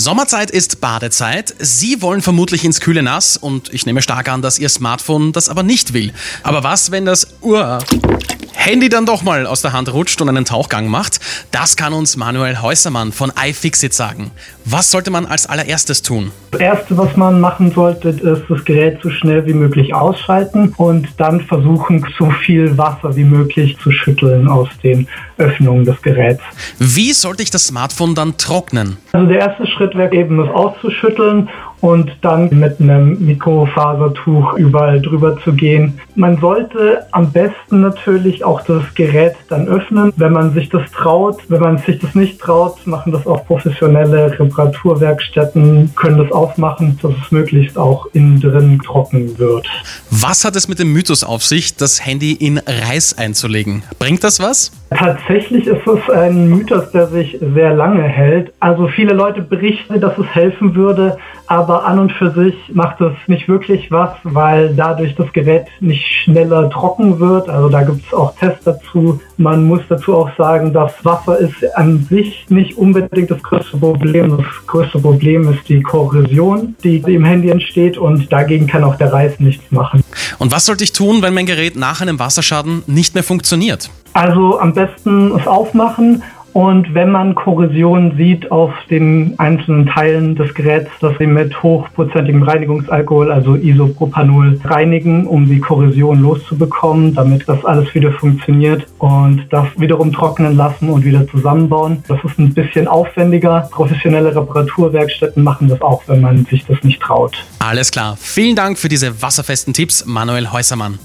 Sommerzeit ist Badezeit. Sie wollen vermutlich ins kühle Nass und ich nehme stark an, dass Ihr Smartphone das aber nicht will. Aber was, wenn das uh, Handy dann doch mal aus der Hand rutscht und einen Tauchgang macht? Das kann uns Manuel Häusermann von iFixit sagen. Was sollte man als allererstes tun? Das Erste, was man machen sollte, ist das Gerät so schnell wie möglich ausschalten und dann versuchen, so viel Wasser wie möglich zu schütteln aus den Öffnungen des Geräts. Wie sollte ich das Smartphone dann trocknen? Also der erste Schritt wäre eben, es auszuschütteln und dann mit einem Mikrofasertuch überall drüber zu gehen. Man sollte am besten natürlich auch das Gerät dann öffnen, wenn man sich das traut. Wenn man sich das nicht traut, machen das auch professionelle Reparaturwerkstätten, können das aufmachen, dass es möglichst auch innen drin trocken wird. Was hat es mit dem Mythos auf sich, das Handy in Reis einzulegen? Bringt das was? Tatsächlich ist es ein Mythos, der sich sehr lange hält. Also viele Leute berichten, dass es helfen würde, aber an und für sich macht es nicht wirklich was, weil dadurch das Gerät nicht schneller trocken wird. Also da gibt es auch Tests dazu. Man muss dazu auch sagen, dass Wasser ist an sich nicht unbedingt das größte Problem. Das größte Problem ist die Korrosion, die im Handy entsteht und dagegen kann auch der Reis nichts machen. Und was sollte ich tun, wenn mein Gerät nach einem Wasserschaden nicht mehr funktioniert? Also am besten es aufmachen und wenn man Korrosion sieht auf den einzelnen Teilen des Geräts, dass sie mit hochprozentigem Reinigungsalkohol, also Isopropanol, reinigen, um die Korrosion loszubekommen, damit das alles wieder funktioniert und das wiederum trocknen lassen und wieder zusammenbauen. Das ist ein bisschen aufwendiger. Professionelle Reparaturwerkstätten machen das auch, wenn man sich das nicht traut. Alles klar. Vielen Dank für diese wasserfesten Tipps, Manuel Häusermann.